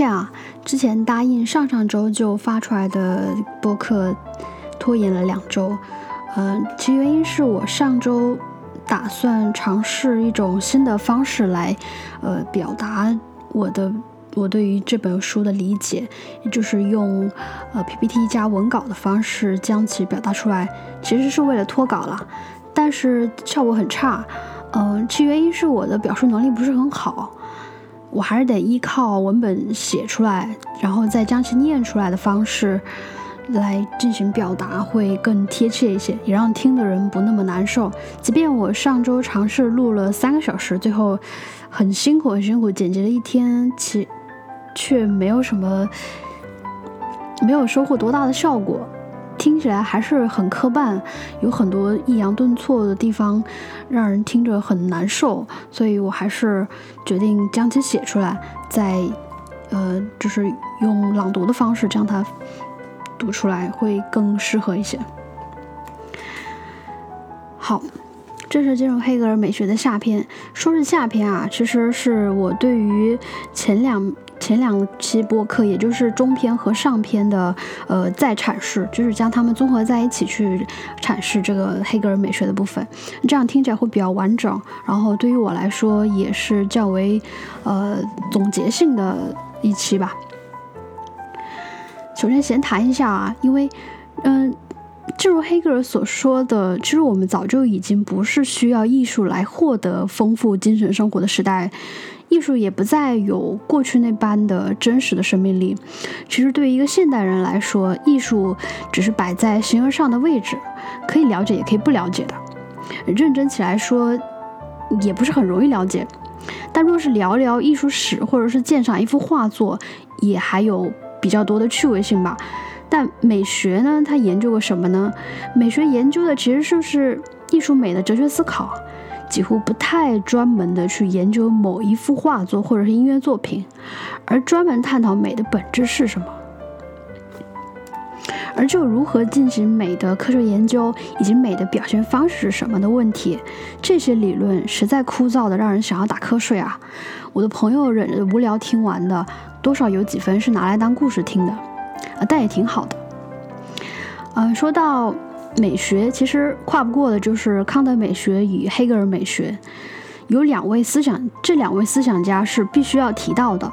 很抱歉啊，之前答应上上周就发出来的播客拖延了两周。嗯，其原因是我上周打算尝试一种新的方式来，呃，表达我的我对于这本书的理解，也就是用呃 PPT 加文稿的方式将其表达出来，其实是为了脱稿了，但是效果很差。嗯，其原因是我的表述能力不是很好。我还是得依靠文本写出来，然后再将其念出来的方式来进行表达，会更贴切一些，也让听的人不那么难受。即便我上周尝试录了三个小时，最后很辛苦很辛苦剪辑了一天，其却没有什么，没有收获多大的效果。听起来还是很磕绊，有很多抑扬顿挫的地方，让人听着很难受。所以我还是决定将其写出来，再呃，就是用朗读的方式将它读出来，会更适合一些。好，这是进入黑格尔美学的下篇。说是下篇啊，其实是我对于前两。前两期播客，也就是中篇和上篇的，呃，再阐释，就是将它们综合在一起去阐释这个黑格尔美学的部分，这样听起来会比较完整。然后对于我来说，也是较为，呃，总结性的一期吧。首先闲谈一下啊，因为，嗯，正如黑格尔所说的，其实我们早就已经不是需要艺术来获得丰富精神生活的时代。艺术也不再有过去那般的真实的生命力。其实，对于一个现代人来说，艺术只是摆在形而上的位置，可以了解，也可以不了解的。认真起来说，也不是很容易了解。但若是聊聊艺术史，或者是鉴赏一幅画作，也还有比较多的趣味性吧。但美学呢？它研究过什么呢？美学研究的其实就是艺术美的哲学思考。几乎不太专门的去研究某一幅画作或者是音乐作品，而专门探讨美的本质是什么。而就如何进行美的科学研究以及美的表现方式是什么的问题，这些理论实在枯燥的让人想要打瞌睡啊！我的朋友忍着无聊听完的，多少有几分是拿来当故事听的，啊，但也挺好的。嗯，说到。美学其实跨不过的就是康德美学与黑格尔美学，有两位思想，这两位思想家是必须要提到的。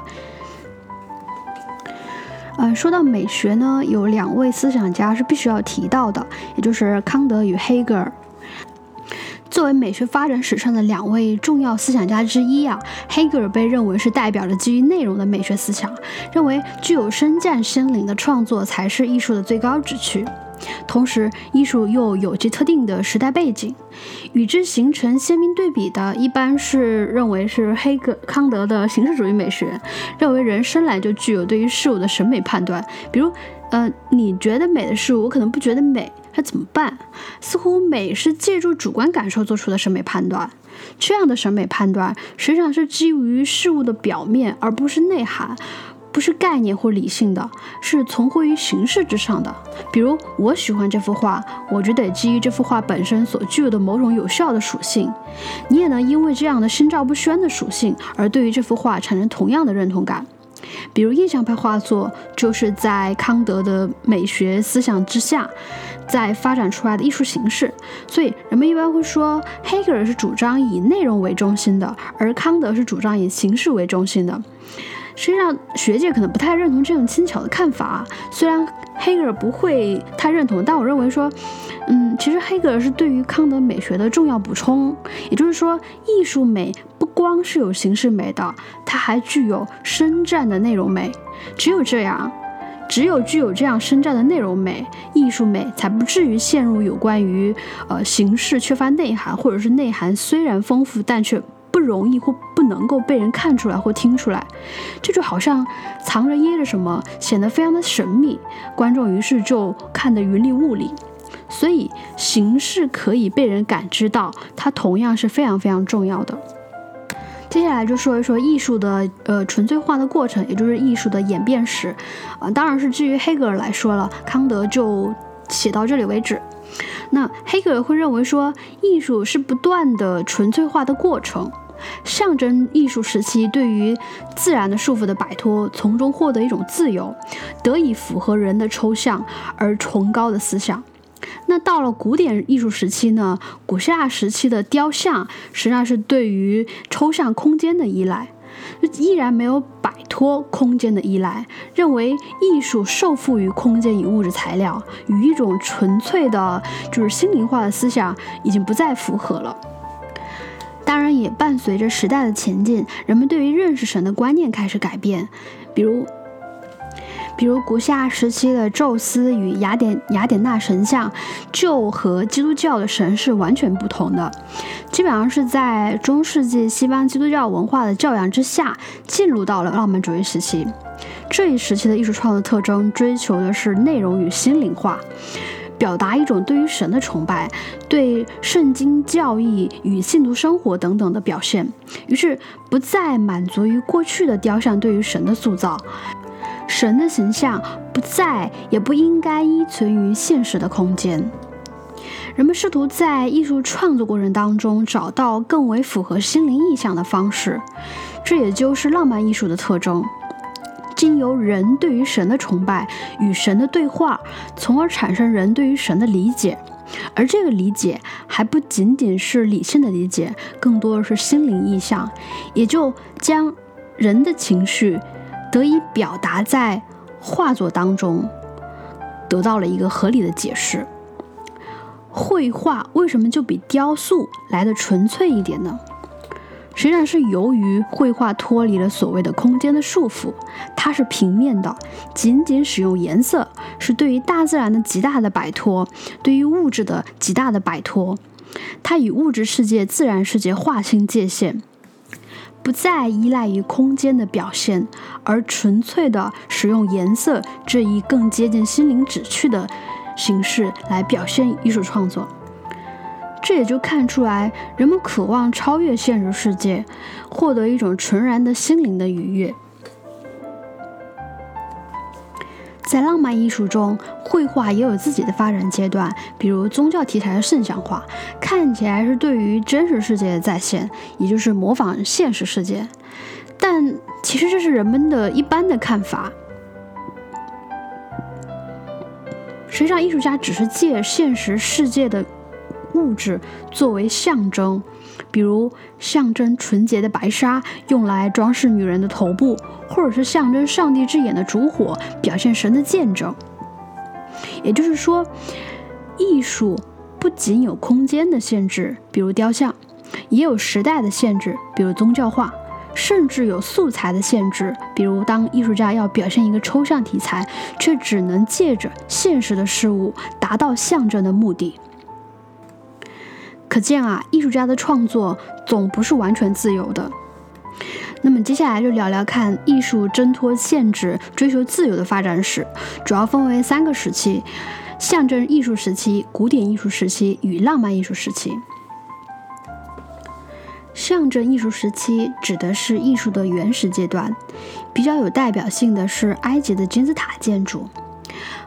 嗯，说到美学呢，有两位思想家是必须要提到的，也就是康德与黑格尔。作为美学发展史上的两位重要思想家之一啊，黑格尔被认为是代表着基于内容的美学思想，认为具有深湛心灵的创作才是艺术的最高旨趣。同时，艺术又有其特定的时代背景，与之形成鲜明对比的，一般是认为是黑格康德的形式主义美学，认为人生来就具有对于事物的审美判断。比如，呃，你觉得美的事物，我可能不觉得美，那怎么办？似乎美是借助主观感受做出的审美判断，这样的审美判断实际上是基于事物的表面，而不是内涵。不是概念或理性的，是存活于形式之上的。比如，我喜欢这幅画，我就得基于这幅画本身所具有的某种有效的属性。你也能因为这样的心照不宣的属性，而对于这幅画产生同样的认同感。比如，印象派画作就是在康德的美学思想之下，在发展出来的艺术形式。所以，人们一般会说，黑格尔是主张以内容为中心的，而康德是主张以形式为中心的。实际上，学界可能不太认同这样轻巧的看法。虽然黑格尔不会太认同，但我认为说，嗯，其实黑格尔是对于康德美学的重要补充。也就是说，艺术美不光是有形式美的，它还具有深湛的内容美。只有这样，只有具有这样深湛的内容美，艺术美才不至于陷入有关于呃形式缺乏内涵，或者是内涵虽然丰富但却。不容易或不能够被人看出来或听出来，这就好像藏着掖着什么，显得非常的神秘，观众于是就看得云里雾里。所以形式可以被人感知到，它同样是非常非常重要的。接下来就说一说艺术的呃纯粹化的过程，也就是艺术的演变史。啊，当然是基于黑格尔来说了，康德就写到这里为止。那黑格尔会认为说，艺术是不断的纯粹化的过程。象征艺术时期对于自然的束缚的摆脱，从中获得一种自由，得以符合人的抽象而崇高的思想。那到了古典艺术时期呢？古希腊时期的雕像实际上是对于抽象空间的依赖，依然没有摆脱空间的依赖，认为艺术受缚于空间与物质材料，与一种纯粹的，就是心灵化的思想已经不再符合了。当然，也伴随着时代的前进，人们对于认识神的观念开始改变，比如。比如古希腊时期的宙斯与雅典雅典娜神像，就和基督教的神是完全不同的。基本上是在中世纪西方基督教文化的教养之下，进入到了浪漫主义时期。这一时期的艺术创作特征，追求的是内容与心灵化，表达一种对于神的崇拜，对圣经教义与信徒生活等等的表现。于是，不再满足于过去的雕像对于神的塑造。神的形象不在，也不应该依存于现实的空间。人们试图在艺术创作过程当中找到更为符合心灵意象的方式，这也就是浪漫艺术的特征。经由人对于神的崇拜与神的对话，从而产生人对于神的理解，而这个理解还不仅仅是理性的理解，更多的是心灵意象，也就将人的情绪。得以表达在画作当中，得到了一个合理的解释。绘画为什么就比雕塑来的纯粹一点呢？实际上是由于绘画脱离了所谓的空间的束缚，它是平面的，仅仅使用颜色，是对于大自然的极大的摆脱，对于物质的极大的摆脱。它与物质世界、自然世界划清界限。不再依赖于空间的表现，而纯粹的使用颜色这一更接近心灵旨趣的形式来表现艺术创作。这也就看出来，人们渴望超越现实世界，获得一种纯然的心灵的愉悦。在浪漫艺术中，绘画也有自己的发展阶段，比如宗教题材的圣像画，看起来是对于真实世界的再现，也就是模仿现实世界。但其实这是人们的一般的看法。实际上，艺术家只是借现实世界的物质作为象征。比如象征纯洁的白纱用来装饰女人的头部，或者是象征上帝之眼的烛火表现神的见证。也就是说，艺术不仅有空间的限制，比如雕像，也有时代的限制，比如宗教画，甚至有素材的限制，比如当艺术家要表现一个抽象题材，却只能借着现实的事物达到象征的目的。可见啊，艺术家的创作总不是完全自由的。那么接下来就聊聊看艺术挣脱限制、追求自由的发展史，主要分为三个时期：象征艺术时期、古典艺术时期与浪漫艺术时期。象征艺术时期指的是艺术的原始阶段，比较有代表性的是埃及的金字塔建筑。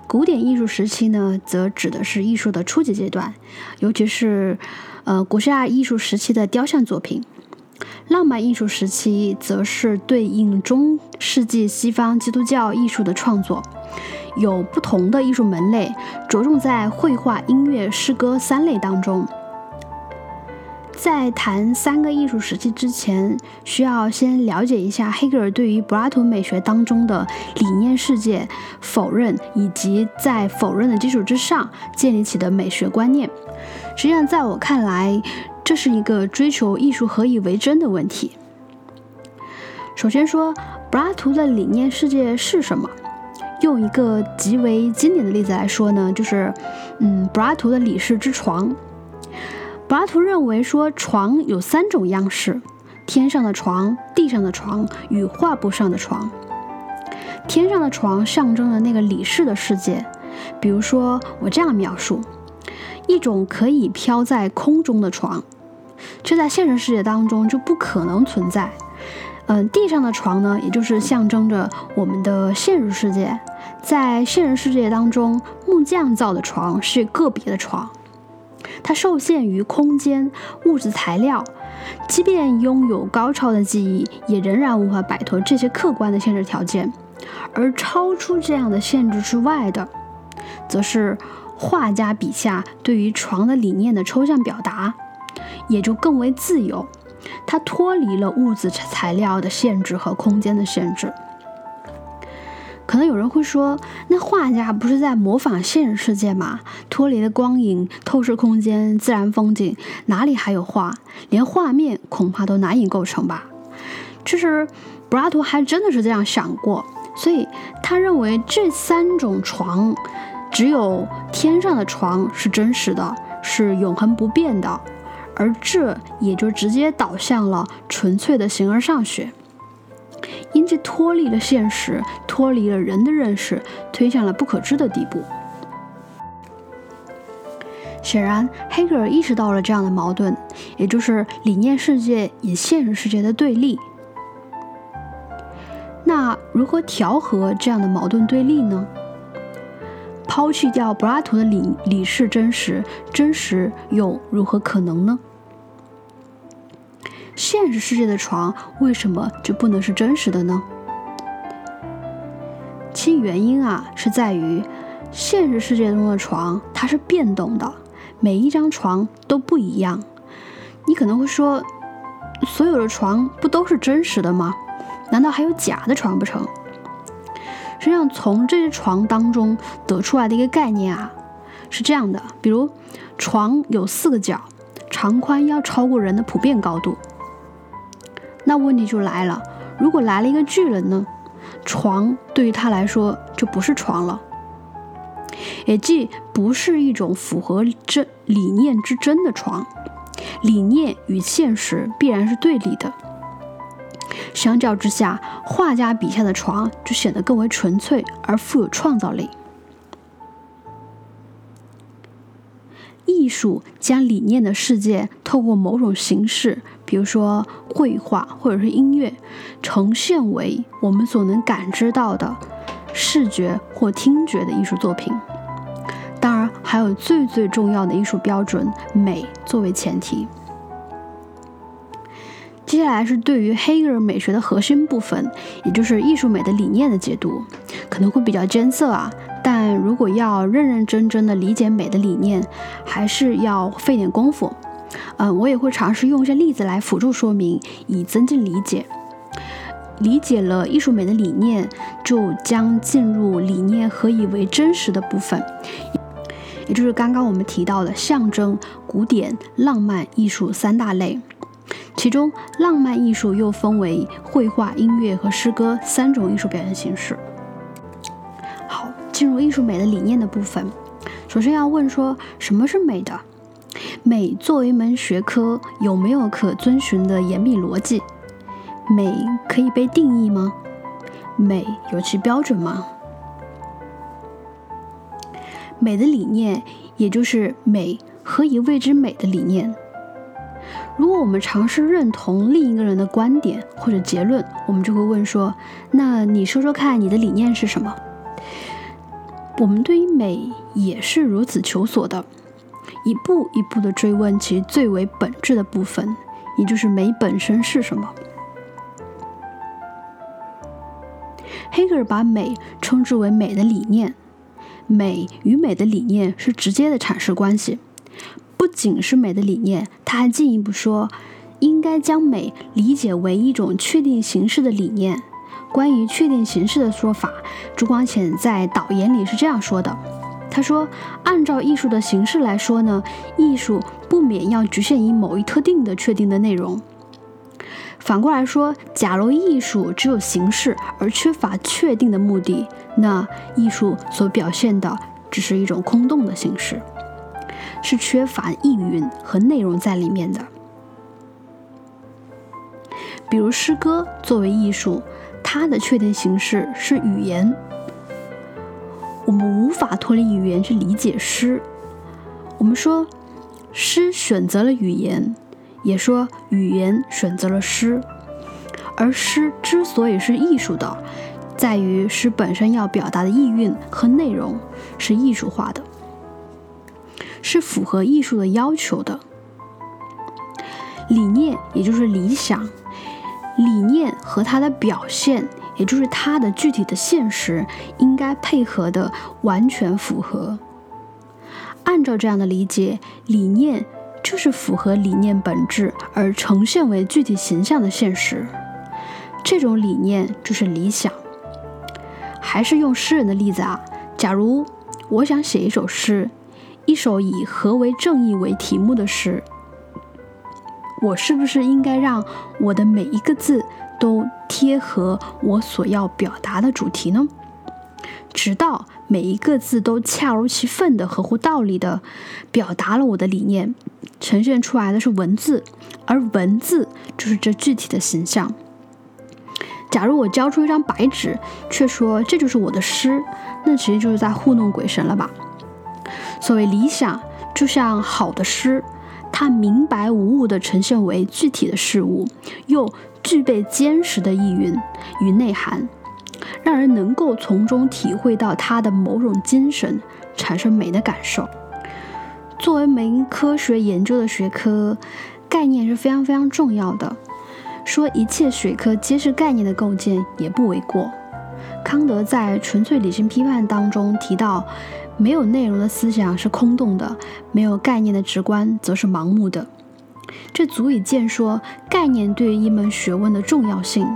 古典艺术时期呢，则指的是艺术的初级阶段，尤其是。呃，古希腊艺术时期的雕像作品，浪漫艺术时期则是对应中世纪西方基督教艺术的创作，有不同的艺术门类，着重在绘画、音乐、诗歌三类当中。在谈三个艺术时期之前，需要先了解一下黑格尔对于柏拉图美学当中的理念世界否认，以及在否认的基础之上建立起的美学观念。实际上，在我看来，这是一个追求艺术何以为真的问题。首先说，柏拉图的理念世界是什么？用一个极为经典的例子来说呢，就是，嗯，柏拉图的理事之床。柏拉图认为说，床有三种样式：天上的床、地上的床与画布上的床。天上的床象征了那个理事的世界，比如说，我这样描述。一种可以飘在空中的床，这在现实世界当中就不可能存在。嗯，地上的床呢，也就是象征着我们的现实世界。在现实世界当中，木匠造的床是个别的床，它受限于空间、物质材料，即便拥有高超的技艺，也仍然无法摆脱这些客观的限制条件。而超出这样的限制之外的，则是画家笔下对于床的理念的抽象表达，也就更为自由。它脱离了物质材料的限制和空间的限制。可能有人会说，那画家不是在模仿现实世界吗？脱离了光影、透视空间、自然风景，哪里还有画？连画面恐怕都难以构成吧？其实，柏拉图还真的是这样想过。所以他认为这三种床，只有天上的床是真实的，是永恒不变的，而这也就直接导向了纯粹的形而上学，因其脱离了现实，脱离了人的认识，推向了不可知的地步。显然，黑格尔意识到了这样的矛盾，也就是理念世界与现实世界的对立。那如何调和这样的矛盾对立呢？抛弃掉柏拉图的理理是真实，真实又如何可能呢？现实世界的床为什么就不能是真实的呢？其原因啊，是在于现实世界中的床它是变动的，每一张床都不一样。你可能会说，所有的床不都是真实的吗？难道还有假的床不成？实际上，从这些床当中得出来的一个概念啊，是这样的：比如，床有四个角，长宽要超过人的普遍高度。那问题就来了，如果来了一个巨人呢？床对于他来说就不是床了，也即不是一种符合真理念之真的床。理念与现实必然是对立的。相较之下，画家笔下的床就显得更为纯粹而富有创造力。艺术将理念的世界透过某种形式，比如说绘画或者是音乐，呈现为我们所能感知到的视觉或听觉的艺术作品。当然，还有最最重要的艺术标准——美作为前提。接下来是对于黑格尔美学的核心部分，也就是艺术美的理念的解读，可能会比较艰涩啊。但如果要认认真真的理解美的理念，还是要费点功夫。嗯，我也会尝试用一些例子来辅助说明，以增进理解。理解了艺术美的理念，就将进入理念何以为真实的部分，也就是刚刚我们提到的象征、古典、浪漫艺术三大类。其中，浪漫艺术又分为绘画、音乐和诗歌三种艺术表现形式。好，进入艺术美的理念的部分，首先要问说什么是美的？美作为一门学科，有没有可遵循的严密逻辑？美可以被定义吗？美有其标准吗？美的理念，也就是美何以谓之美的理念。如果我们尝试认同另一个人的观点或者结论，我们就会问说：“那你说说看，你的理念是什么？”我们对于美也是如此求索的，一步一步地追问其最为本质的部分，也就是美本身是什么。黑格尔把美称之为美的理念，美与美的理念是直接的阐释关系。不仅是美的理念，他还进一步说，应该将美理解为一种确定形式的理念。关于确定形式的说法，朱光潜在导言里是这样说的：他说，按照艺术的形式来说呢，艺术不免要局限于某一特定的确定的内容。反过来说，假如艺术只有形式而缺乏确定的目的，那艺术所表现的只是一种空洞的形式。是缺乏意蕴和内容在里面的。比如诗歌作为艺术，它的确定形式是语言，我们无法脱离语言去理解诗。我们说诗选择了语言，也说语言选择了诗。而诗之所以是艺术的，在于诗本身要表达的意蕴和内容是艺术化的。是符合艺术的要求的。理念也就是理想，理念和它的表现，也就是它的具体的现实，应该配合的完全符合。按照这样的理解，理念就是符合理念本质而呈现为具体形象的现实。这种理念就是理想。还是用诗人的例子啊，假如我想写一首诗，一首以“何为正义”为题目的诗，我是不是应该让我的每一个字都贴合我所要表达的主题呢？直到每一个字都恰如其分的、合乎道理的表达了我的理念，呈现出来的是文字，而文字就是这具体的形象。假如我交出一张白纸，却说这就是我的诗，那其实就是在糊弄鬼神了吧？所谓理想，就像好的诗，它明白无误地呈现为具体的事物，又具备坚实的意蕴与内涵，让人能够从中体会到它的某种精神，产生美的感受。作为门科学研究的学科，概念是非常非常重要的。说一切学科皆是概念的构建也不为过。康德在《纯粹理性批判》当中提到，没有内容的思想是空洞的，没有概念的直观则是盲目的。这足以见说概念对于一门学问的重要性。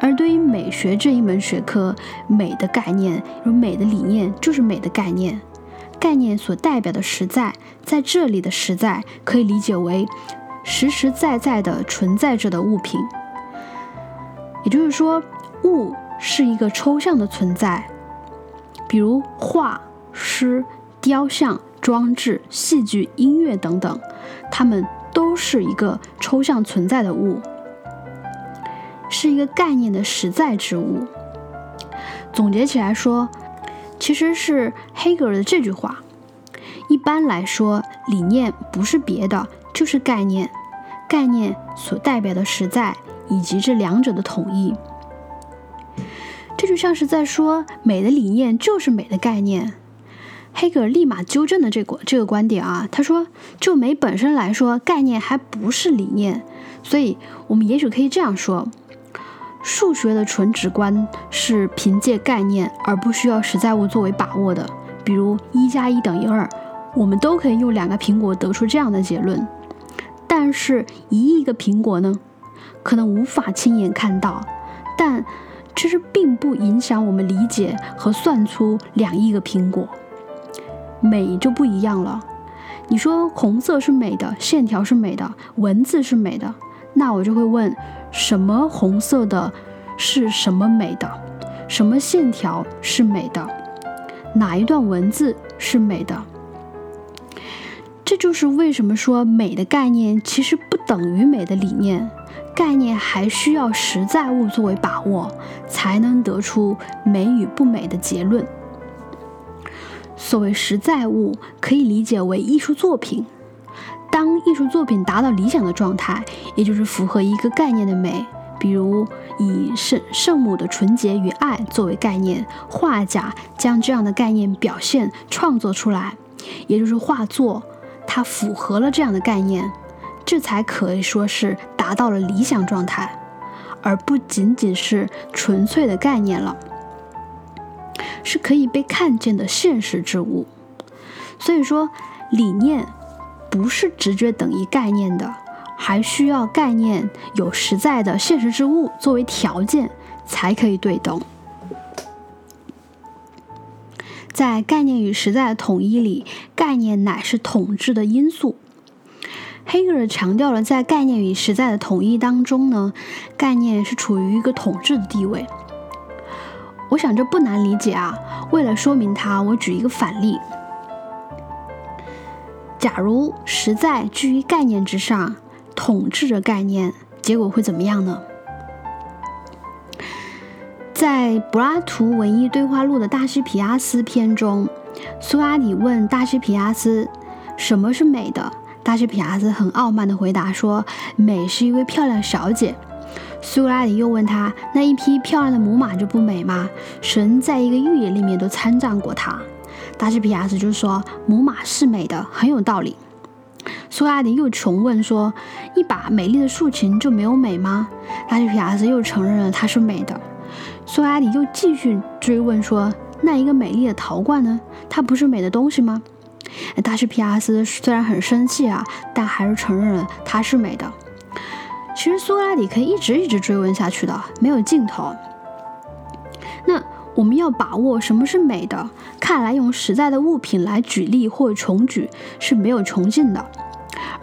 而对于美学这一门学科，美的概念有美的理念就是美的概念。概念所代表的实在，在这里的实在可以理解为。实实在在的存在着的物品，也就是说，物是一个抽象的存在，比如画、诗、雕像、装置、戏剧、音乐等等，它们都是一个抽象存在的物，是一个概念的实在之物。总结起来说，其实是黑格尔的这句话：一般来说，理念不是别的。就是概念，概念所代表的实在以及这两者的统一，这就像是在说美的理念就是美的概念。黑格尔立马纠正了这个这个观点啊，他说就美本身来说，概念还不是理念。所以，我们也许可以这样说：数学的纯直观是凭借概念而不需要实在物作为把握的，比如一加一等于二，我们都可以用两个苹果得出这样的结论。但是，一亿个苹果呢，可能无法亲眼看到，但其实并不影响我们理解和算出两亿个苹果。美就不一样了。你说红色是美的，线条是美的，文字是美的，那我就会问：什么红色的是什么美的？什么线条是美的？哪一段文字是美的？这就是为什么说美的概念其实不等于美的理念，概念还需要实在物作为把握，才能得出美与不美的结论。所谓实在物，可以理解为艺术作品。当艺术作品达到理想的状态，也就是符合一个概念的美，比如以圣圣母的纯洁与爱作为概念，画家将这样的概念表现创作出来，也就是画作。它符合了这样的概念，这才可以说是达到了理想状态，而不仅仅是纯粹的概念了，是可以被看见的现实之物。所以说，理念不是直觉等于概念的，还需要概念有实在的现实之物作为条件，才可以对等。在概念与实在的统一里，概念乃是统治的因素。黑格尔强调了，在概念与实在的统一当中呢，概念是处于一个统治的地位。我想这不难理解啊。为了说明它，我举一个反例：假如实在居于概念之上，统治着概念，结果会怎么样呢？在柏拉图文艺对话录的大西皮亚斯篇中，苏阿里问大西皮亚斯：“什么是美的？”大西皮亚斯很傲慢地回答说：“美是一位漂亮小姐。”苏格拉底又问他：“那一匹漂亮的母马就不美吗？神在一个寓言里面都参战过它。”大西皮亚斯就说：“母马是美的，很有道理。”苏格拉底又重问说：“一把美丽的竖琴就没有美吗？”拉西皮亚斯又承认了它是美的。苏格拉底又继续追问说：“那一个美丽的陶罐呢？它不是美的东西吗？”大西皮亚斯虽然很生气啊，但还是承认了它是美的。其实苏格拉底可以一直一直追问下去的，没有尽头。那我们要把握什么是美的，看来用实在的物品来举例或重举是没有穷尽的，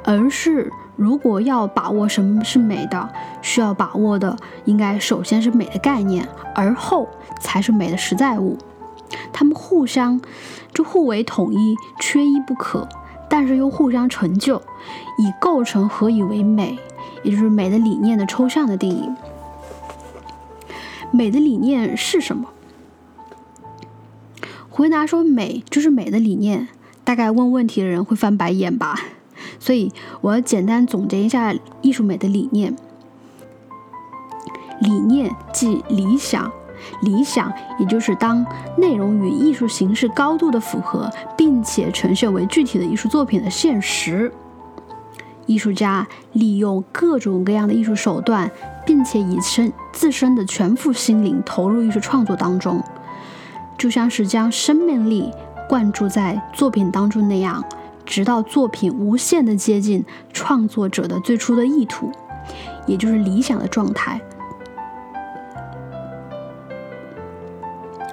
而是如果要把握什么是美的，需要把握的应该首先是美的概念，而后才是美的实在物。它们互相就互为统一，缺一不可，但是又互相成就，以构成何以为美。也就是美的理念的抽象的定义。美的理念是什么？回答说美就是美的理念，大概问问题的人会翻白眼吧。所以我要简单总结一下艺术美的理念。理念即理想，理想也就是当内容与艺术形式高度的符合，并且呈现为具体的艺术作品的现实。艺术家利用各种各样的艺术手段，并且以身自身的全副心灵投入艺术创作当中，就像是将生命力灌注在作品当中那样，直到作品无限的接近创作者的最初的意图，也就是理想的状态。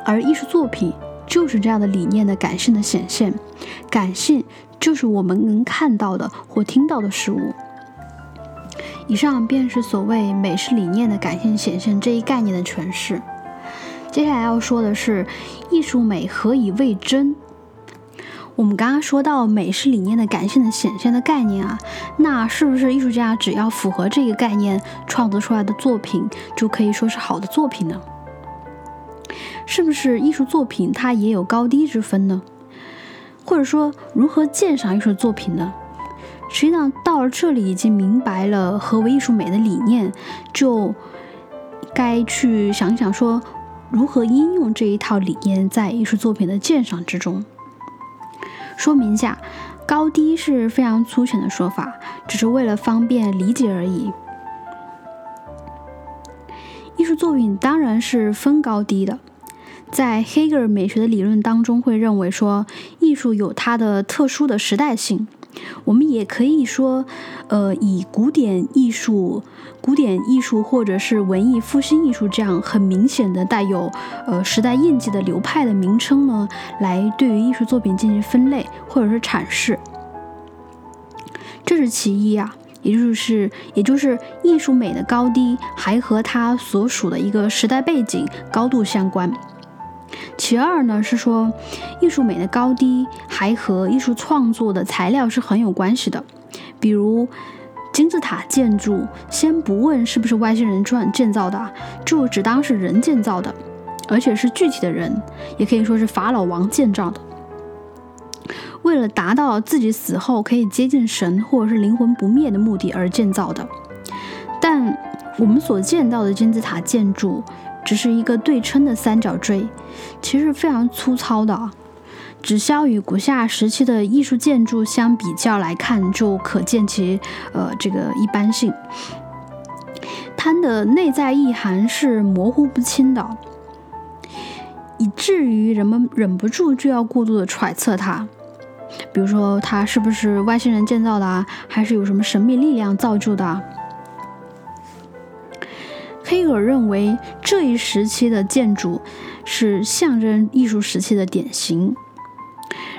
而艺术作品就是这样的理念的感性的显现，感性。就是我们能看到的或听到的事物。以上便是所谓美是理念的感性显现这一概念的诠释。接下来要说的是艺术美何以为真？我们刚刚说到美是理念的感性的显现的概念啊，那是不是艺术家只要符合这个概念创作出来的作品就可以说是好的作品呢？是不是艺术作品它也有高低之分呢？或者说，如何鉴赏艺术作品呢？实际上，到了这里已经明白了何为艺术美的理念，就该去想想说，如何应用这一套理念在艺术作品的鉴赏之中。说明一下，高低是非常粗浅的说法，只是为了方便理解而已。艺术作品当然是分高低的。在黑格尔美学的理论当中，会认为说艺术有它的特殊的时代性。我们也可以说，呃，以古典艺术、古典艺术或者是文艺复兴艺术这样很明显的带有呃时代印记的流派的名称呢，来对于艺术作品进行分类或者是阐释。这是其一啊，也就是也就是艺术美的高低还和它所属的一个时代背景高度相关。其二呢是说，艺术美的高低还和艺术创作的材料是很有关系的。比如金字塔建筑，先不问是不是外星人建建造的，就只当是人建造的，而且是具体的人，也可以说是法老王建造的，为了达到自己死后可以接近神或者是灵魂不灭的目的而建造的。但我们所见到的金字塔建筑。只是一个对称的三角锥，其实非常粗糙的。只消与古希腊时期的艺术建筑相比较来看，就可见其呃这个一般性。它的内在意涵是模糊不清的，以至于人们忍不住就要过度的揣测它。比如说，它是不是外星人建造的啊？还是有什么神秘力量造就的？黑格尔认为，这一时期的建筑是象征艺术时期的典型。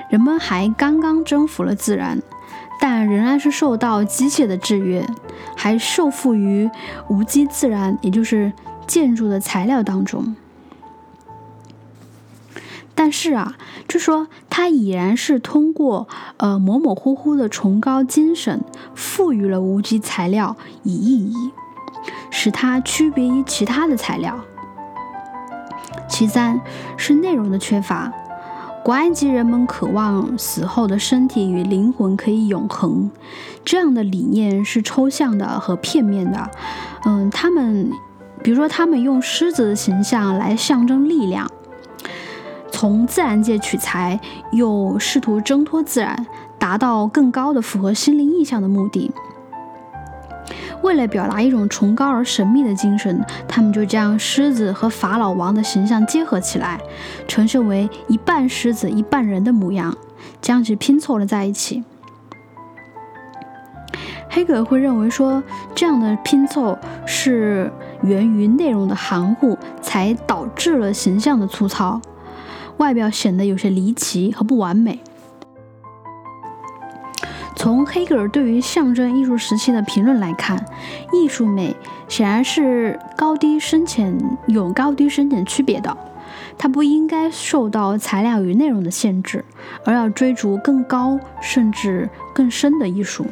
人们还刚刚征服了自然，但仍然是受到机械的制约，还受缚于无机自然，也就是建筑的材料当中。但是啊，就说它已然是通过呃模模糊糊的崇高精神，赋予了无机材料以意义。使它区别于其他的材料。其三是内容的缺乏。古埃及人们渴望死后的身体与灵魂可以永恒，这样的理念是抽象的和片面的。嗯，他们，比如说，他们用狮子的形象来象征力量，从自然界取材，又试图挣脱自然，达到更高的符合心灵意象的目的。为了表达一种崇高而神秘的精神，他们就将狮子和法老王的形象结合起来，呈现为一半狮子一半人的模样，将其拼凑了在一起。黑格尔会认为说，这样的拼凑是源于内容的含糊，才导致了形象的粗糙，外表显得有些离奇和不完美。从黑格尔对于象征艺术时期的评论来看，艺术美显然是高低深浅有高低深浅区别的，它不应该受到材料与内容的限制，而要追逐更高甚至更深的艺术。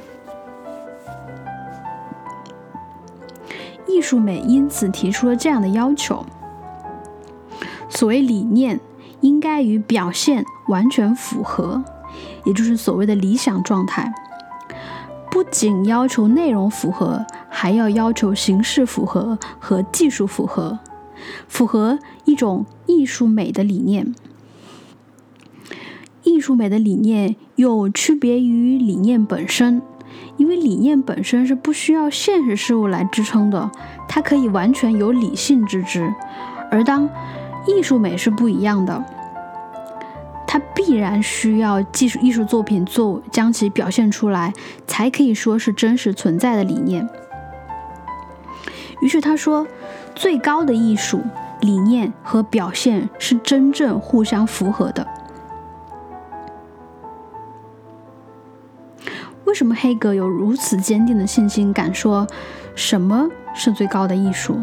艺术美因此提出了这样的要求：所谓理念应该与表现完全符合。也就是所谓的理想状态，不仅要求内容符合，还要要求形式符合和技术符合，符合一种艺术美的理念。艺术美的理念又区别于理念本身，因为理念本身是不需要现实事物来支撑的，它可以完全由理性支持，而当艺术美是不一样的。它必然需要技术艺术作品做将其表现出来，才可以说是真实存在的理念。于是他说，最高的艺术理念和表现是真正互相符合的。为什么黑格有如此坚定的信心，敢说什么是最高的艺术，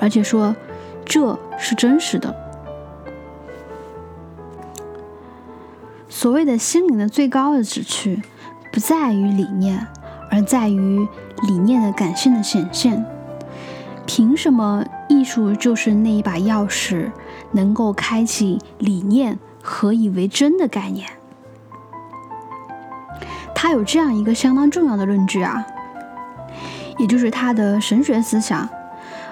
而且说这是真实的？所谓的心灵的最高的旨趣，不在于理念，而在于理念的感性的显现。凭什么艺术就是那一把钥匙，能够开启理念何以为真的概念？他有这样一个相当重要的论据啊，也就是他的神学思想。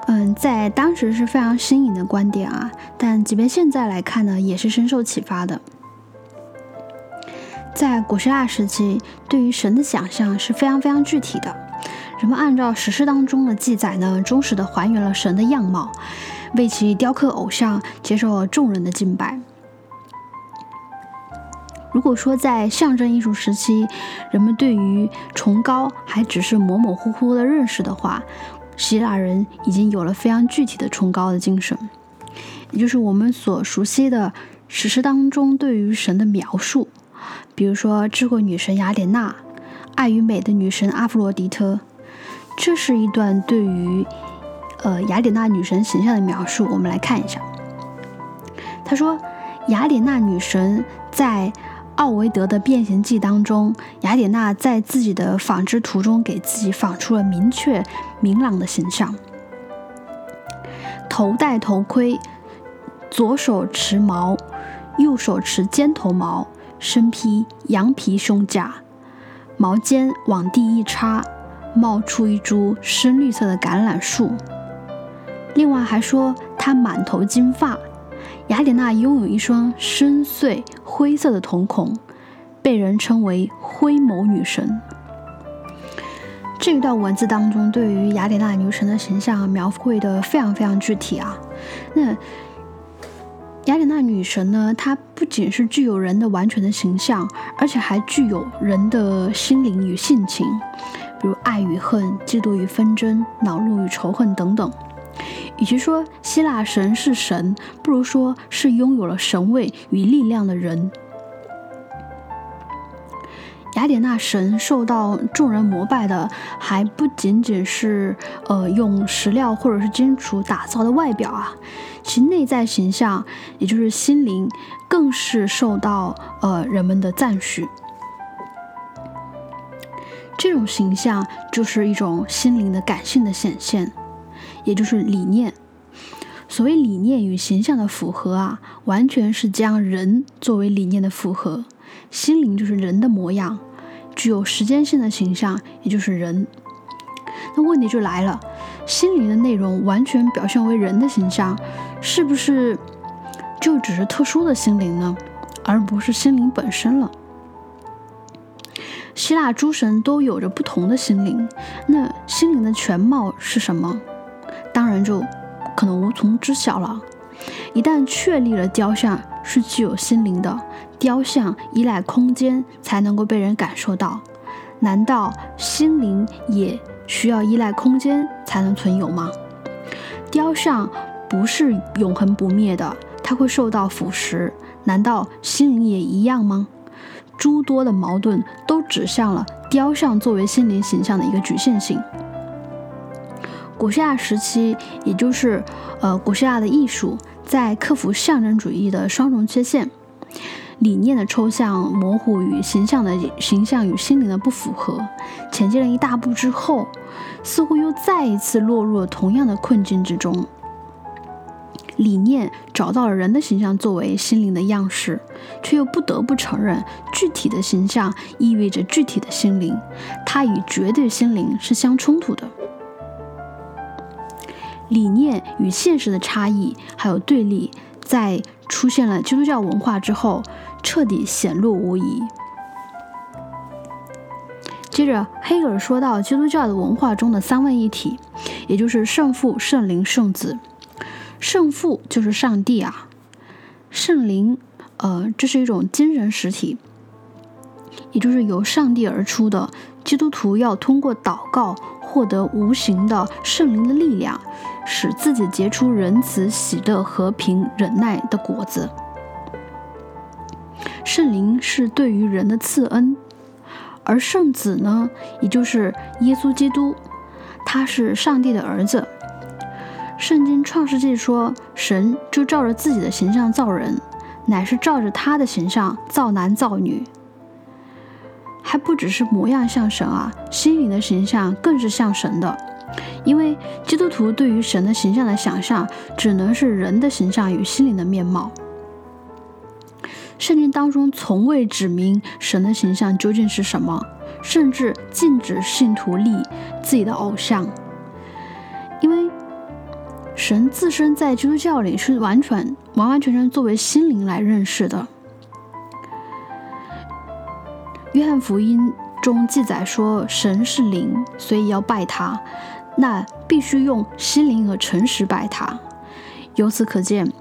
嗯，在当时是非常新颖的观点啊，但即便现在来看呢，也是深受启发的。在古希腊时期，对于神的想象是非常非常具体的。人们按照史诗当中的记载呢，忠实的还原了神的样貌，为其雕刻偶像，接受了众人的敬拜。如果说在象征艺术时期，人们对于崇高还只是模模糊糊的认识的话，希腊人已经有了非常具体的崇高的精神，也就是我们所熟悉的史诗当中对于神的描述。比如说，智慧女神雅典娜，爱与美的女神阿弗洛狄特，这是一段对于呃雅典娜女神形象的描述。我们来看一下，他说，雅典娜女神在奥维德的《变形记》当中，雅典娜在自己的纺织图中给自己纺出了明确明朗的形象，头戴头盔，左手持矛，右手持尖头矛。身披羊皮胸甲，毛尖往地一插，冒出一株深绿色的橄榄树。另外还说她满头金发。雅典娜拥有一双深邃灰色的瞳孔，被人称为灰眸女神。这一段文字当中，对于雅典娜女神的形象描绘的非常非常具体啊。那。雅典娜女神呢？她不仅是具有人的完全的形象，而且还具有人的心灵与性情，比如爱与恨、嫉妒与纷争、恼怒与仇恨等等。与其说希腊神是神，不如说是拥有了神位与力量的人。雅典娜神受到众人膜拜的，还不仅仅是呃用石料或者是金属打造的外表啊。其内在形象，也就是心灵，更是受到呃人们的赞许。这种形象就是一种心灵的感性的显现，也就是理念。所谓理念与形象的符合啊，完全是将人作为理念的符合，心灵就是人的模样，具有时间性的形象，也就是人。那问题就来了，心灵的内容完全表现为人的形象。是不是就只是特殊的心灵呢，而不是心灵本身了？希腊诸神都有着不同的心灵，那心灵的全貌是什么？当然就可能无从知晓了。一旦确立了雕像是具有心灵的，雕像依赖空间才能够被人感受到，难道心灵也需要依赖空间才能存有吗？雕像不是永恒不灭的，它会受到腐蚀，难道心灵也一样吗？诸多的矛盾都指向了雕像作为心灵形象的一个局限性。古希腊时期，也就是呃古希腊的艺术，在克服象征主义的双重缺陷、理念的抽象模糊与形象的形象与心灵的不符合，前进了一大步之后，似乎又再一次落入了同样的困境之中。理念找到了人的形象作为心灵的样式，却又不得不承认，具体的形象意味着具体的心灵，它与绝对心灵是相冲突的。理念与现实的差异还有对立，在出现了基督教文化之后，彻底显露无遗。接着，黑格尔说到基督教的文化中的三位一体，也就是圣父、圣灵、圣子。圣父就是上帝啊，圣灵，呃，这是一种精神实体，也就是由上帝而出的。基督徒要通过祷告获得无形的圣灵的力量。使自己结出仁慈、喜乐、和平、忍耐的果子。圣灵是对于人的赐恩，而圣子呢，也就是耶稣基督，他是上帝的儿子。圣经创世纪说，神就照着自己的形象造人，乃是照着他的形象造男造女。还不只是模样像神啊，心灵的形象更是像神的。因为基督徒对于神的形象的想象，只能是人的形象与心灵的面貌。圣经当中从未指明神的形象究竟是什么，甚至禁止信徒立自己的偶像。因为神自身在基督教里是完全完完全全作为心灵来认识的。约翰福音中记载说，神是灵，所以要拜他。那必须用心灵和诚实拜他。由此可见，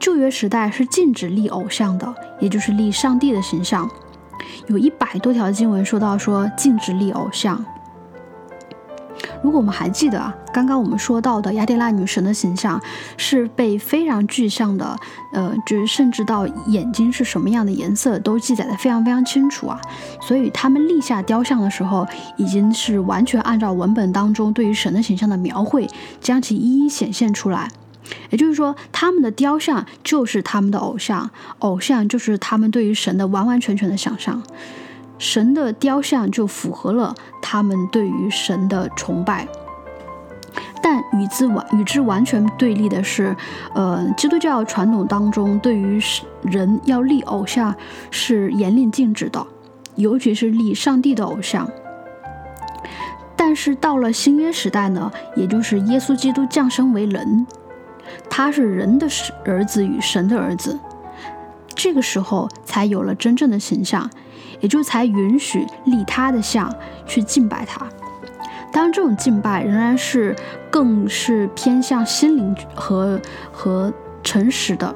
旧约时代是禁止立偶像的，也就是立上帝的形象。有一百多条经文说到说禁止立偶像。如果我们还记得啊，刚刚我们说到的雅典娜女神的形象是被非常具象的，呃，就是甚至到眼睛是什么样的颜色都记载的非常非常清楚啊。所以他们立下雕像的时候，已经是完全按照文本当中对于神的形象的描绘，将其一一显现出来。也就是说，他们的雕像就是他们的偶像，偶像就是他们对于神的完完全全的想象。神的雕像就符合了他们对于神的崇拜，但与之完与之完全对立的是，呃，基督教传统当中对于人要立偶像是严令禁止的，尤其是立上帝的偶像。但是到了新约时代呢，也就是耶稣基督降生为人，他是人的儿子与神的儿子，这个时候才有了真正的形象。也就才允许立他的像去敬拜他。当然，这种敬拜仍然是更是偏向心灵和和诚实的，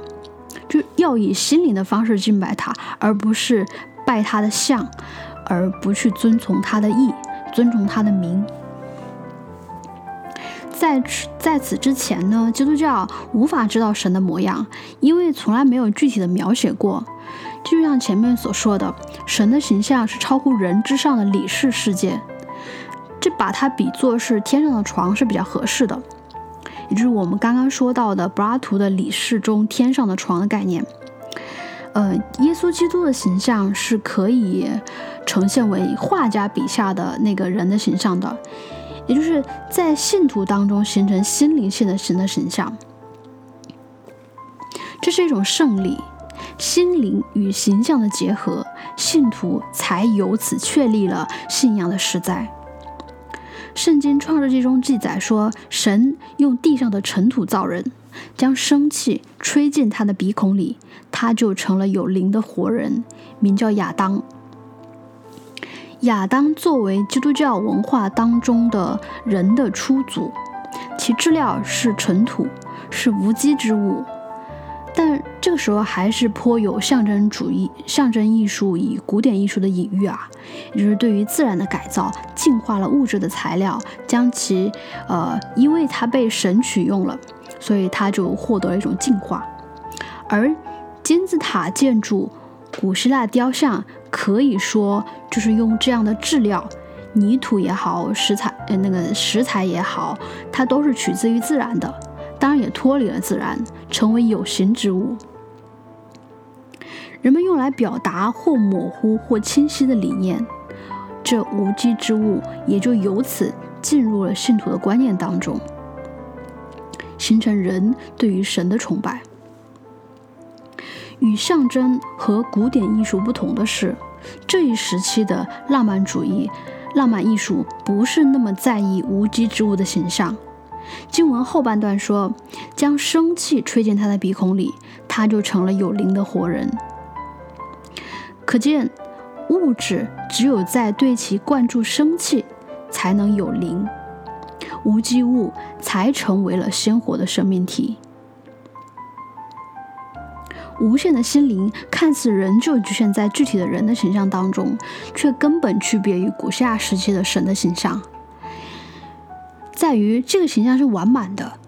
就要以心灵的方式敬拜他，而不是拜他的像，而不去遵从他的意，尊重他的名。在在此之前呢，基督教无法知道神的模样，因为从来没有具体的描写过。就像前面所说的，神的形象是超乎人之上的理事世界，这把它比作是天上的床是比较合适的，也就是我们刚刚说到的柏拉图的理事中天上的床的概念。呃，耶稣基督的形象是可以呈现为画家笔下的那个人的形象的，也就是在信徒当中形成心灵性的神的形象，这是一种胜利。心灵与形象的结合，信徒才由此确立了信仰的实在。圣经创世纪中记载说，神用地上的尘土造人，将生气吹进他的鼻孔里，他就成了有灵的活人，名叫亚当。亚当作为基督教文化当中的人的初祖，其质料是尘土，是无机之物。但这个时候还是颇有象征主义、象征艺术与古典艺术的隐喻啊，也就是对于自然的改造，净化了物质的材料，将其呃，因为它被神取用了，所以它就获得了一种净化。而金字塔建筑、古希腊雕像，可以说就是用这样的质料，泥土也好，石材呃那个石材也好，它都是取自于自然的。当然也脱离了自然，成为有形之物。人们用来表达或模糊或清晰的理念，这无机之物也就由此进入了信徒的观念当中，形成人对于神的崇拜。与象征和古典艺术不同的是，这一时期的浪漫主义、浪漫艺术不是那么在意无机之物的形象。经文后半段说：“将生气吹进他的鼻孔里，他就成了有灵的活人。”可见，物质只有在对其灌注生气，才能有灵；无机物才成为了鲜活的生命体。无限的心灵看似仍旧局限在具体的人的形象当中，却根本区别于古希腊时期的神的形象。于这个形象是完满的，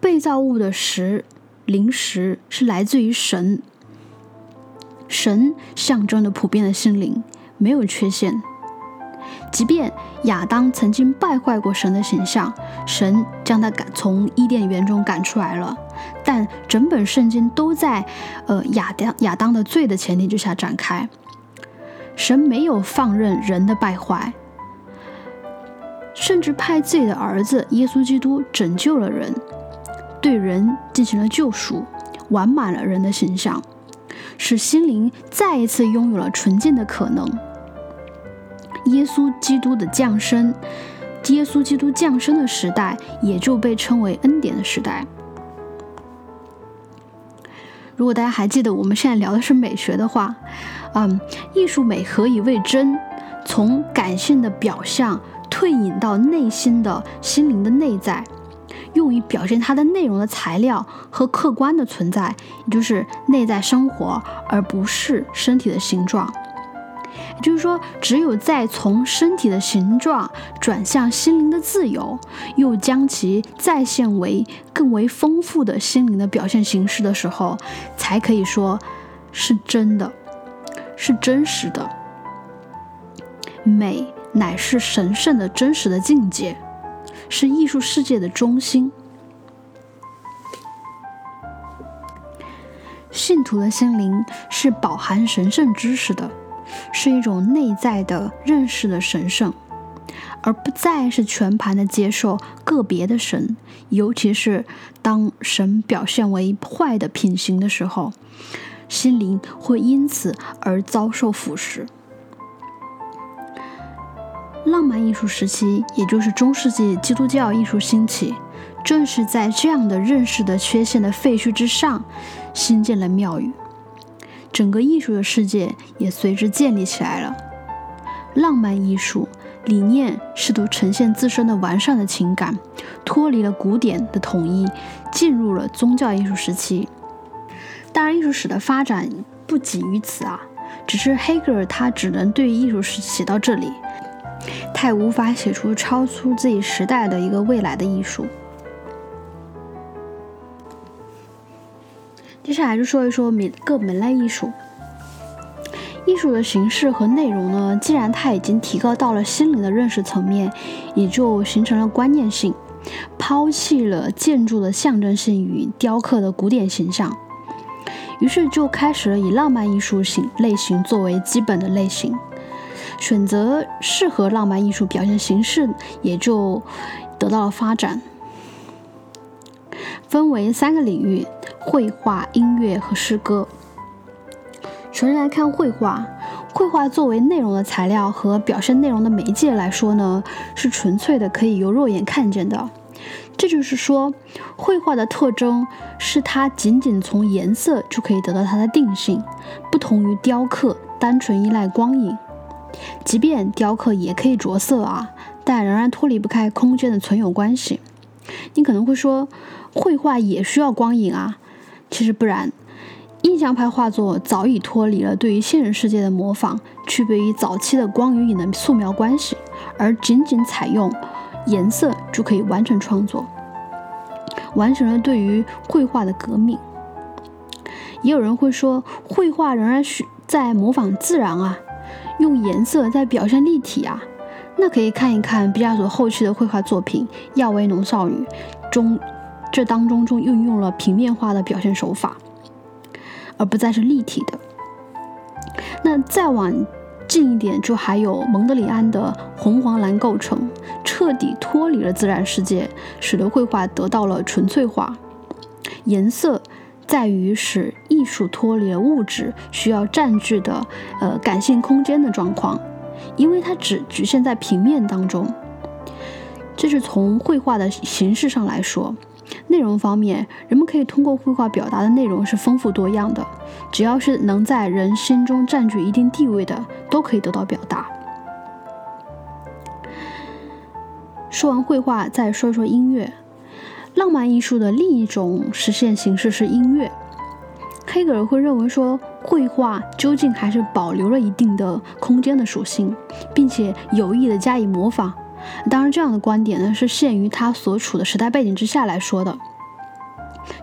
被造物的实灵实是来自于神，神象征的普遍的心灵没有缺陷。即便亚当曾经败坏过神的形象，神将他赶从伊甸园中赶出来了，但整本圣经都在呃亚当亚当的罪的前提之下展开，神没有放任人的败坏。甚至派自己的儿子耶稣基督拯救了人，对人进行了救赎，完满了人的形象，使心灵再一次拥有了纯净的可能。耶稣基督的降生，耶稣基督降生的时代也就被称为恩典的时代。如果大家还记得我们现在聊的是美学的话，嗯，艺术美何以为真？从感性的表象。退隐到内心的心灵的内在，用于表现它的内容的材料和客观的存在，也就是内在生活，而不是身体的形状。也就是说，只有在从身体的形状转向心灵的自由，又将其再现为更为丰富的心灵的表现形式的时候，才可以说是真的，是真实的美。乃是神圣的真实的境界，是艺术世界的中心。信徒的心灵是饱含神圣知识的，是一种内在的认识的神圣，而不再是全盘的接受个别的神。尤其是当神表现为坏的品行的时候，心灵会因此而遭受腐蚀。浪漫艺术时期，也就是中世纪基督教艺术兴起，正是在这样的认识的缺陷的废墟之上，新建了庙宇，整个艺术的世界也随之建立起来了。浪漫艺术理念试图呈现自身的完善的情感，脱离了古典的统一，进入了宗教艺术时期。当然，艺术史的发展不仅于此啊，只是黑格尔他只能对艺术史写到这里。太无法写出超出自己时代的一个未来的艺术。接下来就说一说每各门类艺术。艺术的形式和内容呢，既然它已经提高到了心灵的认识层面，也就形成了观念性，抛弃了建筑的象征性与雕刻的古典形象，于是就开始了以浪漫艺术型类型作为基本的类型。选择适合浪漫艺术表现形式，也就得到了发展。分为三个领域：绘画、音乐和诗歌。首先来看绘画，绘画作为内容的材料和表现内容的媒介来说呢，是纯粹的，可以由肉眼看见的。这就是说，绘画的特征是它仅仅从颜色就可以得到它的定性，不同于雕刻单纯依赖光影。即便雕刻也可以着色啊，但仍然脱离不开空间的存有关系。你可能会说，绘画也需要光影啊？其实不然，印象派画作早已脱离了对于现实世界的模仿，区别于早期的光与影的素描关系，而仅仅采用颜色就可以完成创作，完成了对于绘画的革命。也有人会说，绘画仍然需在模仿自然啊，用颜色在表现立体啊。那可以看一看毕加索后期的绘画作品《亚维农少女》中，这当中中运用了平面化的表现手法，而不再是立体的。那再往近一点，就还有蒙德里安的红黄蓝构成，彻底脱离了自然世界，使得绘画得到了纯粹化。颜色在于使艺术脱离了物质需要占据的呃感性空间的状况。因为它只局限在平面当中，这是从绘画的形式上来说。内容方面，人们可以通过绘画表达的内容是丰富多样的，只要是能在人心中占据一定地位的，都可以得到表达。说完绘画，再说说音乐。浪漫艺术的另一种实现形式是音乐。黑格尔会认为说。绘画究竟还是保留了一定的空间的属性，并且有意的加以模仿。当然，这样的观点呢是限于他所处的时代背景之下来说的。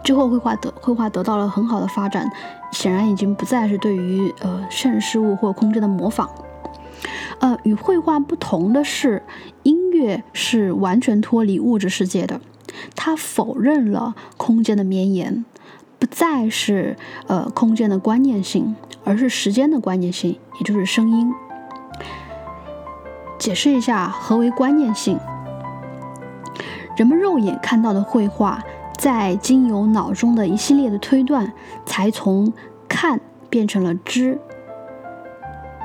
之后，绘画得绘画得到了很好的发展，显然已经不再是对于呃现实事物或空间的模仿。呃，与绘画不同的是，音乐是完全脱离物质世界的，它否认了空间的绵延。不再是呃空间的观念性，而是时间的观念性，也就是声音。解释一下何为观念性？人们肉眼看到的绘画，在经由脑中的一系列的推断，才从看变成了知。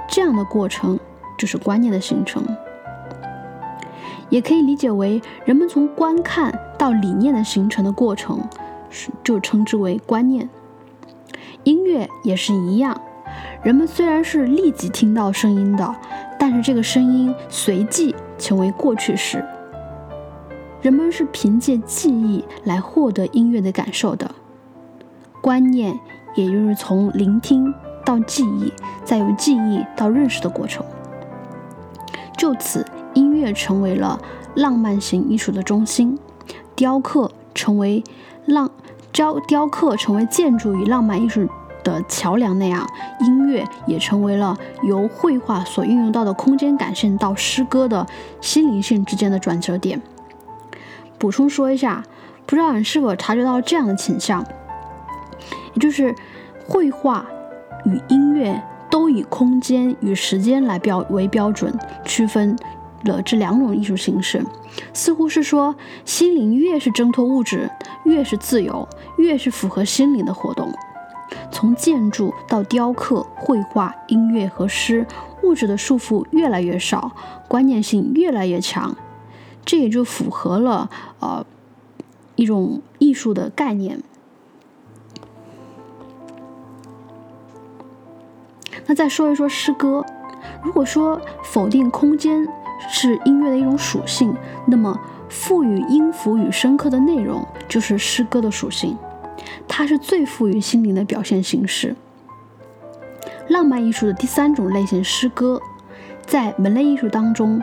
这样的过程就是观念的形成，也可以理解为人们从观看到理念的形成的过程。就称之为观念。音乐也是一样，人们虽然是立即听到声音的，但是这个声音随即成为过去式。人们是凭借记忆来获得音乐的感受的。观念也就是从聆听到记忆，再由记忆到认识的过程。就此，音乐成为了浪漫型艺术的中心，雕刻成为。浪雕雕刻成为建筑与浪漫艺术的桥梁那样，音乐也成为了由绘画所运用到的空间感性到诗歌的心灵性之间的转折点。补充说一下，不知道你是否察觉到这样的倾向，也就是绘画与音乐都以空间与时间来标为标准区分。了这两种艺术形式，似乎是说，心灵越是挣脱物质，越是自由，越是符合心灵的活动。从建筑到雕刻、绘画、音乐和诗，物质的束缚越来越少，观念性越来越强，这也就符合了呃一种艺术的概念。那再说一说诗歌，如果说否定空间。是音乐的一种属性，那么赋予音符与深刻的内容就是诗歌的属性，它是最富于心灵的表现形式。浪漫艺术的第三种类型诗歌，在门类艺术当中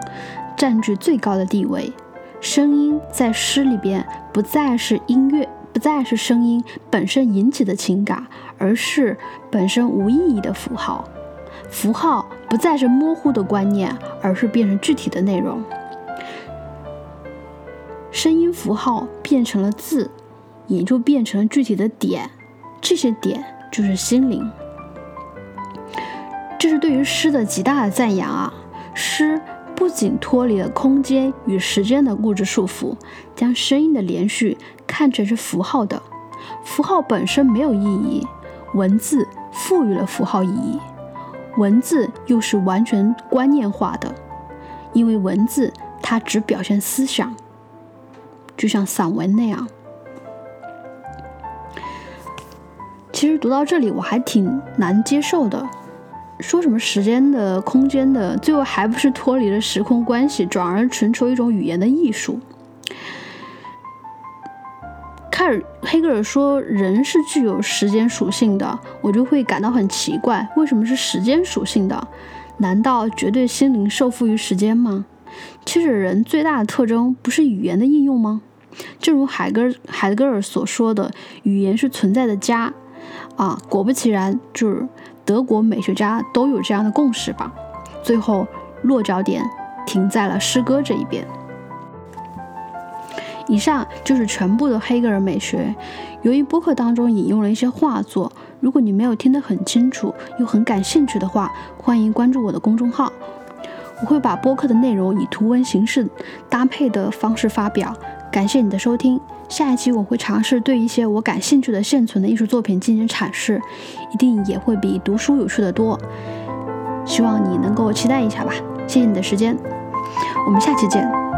占据最高的地位。声音在诗里边不再是音乐，不再是声音本身引起的情感，而是本身无意义的符号。符号不再是模糊的观念，而是变成具体的内容。声音符号变成了字，也就变成了具体的点。这些点就是心灵。这是对于诗的极大的赞扬啊！诗不仅脱离了空间与时间的物质束缚，将声音的连续看成是符号的。符号本身没有意义，文字赋予了符号意义。文字又是完全观念化的，因为文字它只表现思想，就像散文那样。其实读到这里我还挺难接受的，说什么时间的、空间的，最后还不是脱离了时空关系，转而寻求一种语言的艺术。凯尔黑格尔说人是具有时间属性的，我就会感到很奇怪，为什么是时间属性的？难道绝对心灵受缚于时间吗？其实人最大的特征不是语言的应用吗？正如海格尔海格尔所说的，语言是存在的家。啊，果不其然，就是德国美学家都有这样的共识吧。最后落脚点停在了诗歌这一边。以上就是全部的黑格尔美学。由于播客当中引用了一些画作，如果你没有听得很清楚，又很感兴趣的话，欢迎关注我的公众号。我会把播客的内容以图文形式搭配的方式发表。感谢你的收听，下一期我会尝试对一些我感兴趣的现存的艺术作品进行阐释，一定也会比读书有趣的多。希望你能够期待一下吧。谢谢你的时间，我们下期见。